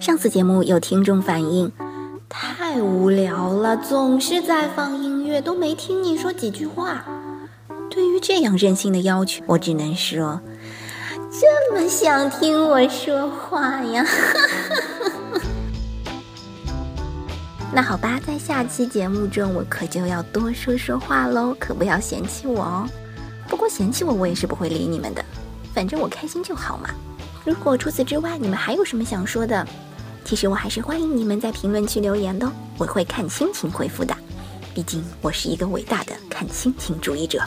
上次节目有听众反映，太无聊了，总是在放音乐，都没听你说几句话。对于这样任性的要求，我只能说，这么想听我说话呀？那好吧，在下期节目中，我可就要多说说话喽，可不要嫌弃我哦。不过嫌弃我，我也是不会理你们的，反正我开心就好嘛。如果除此之外你们还有什么想说的，其实我还是欢迎你们在评论区留言的，我会看心情回复的。毕竟我是一个伟大的看心情主义者。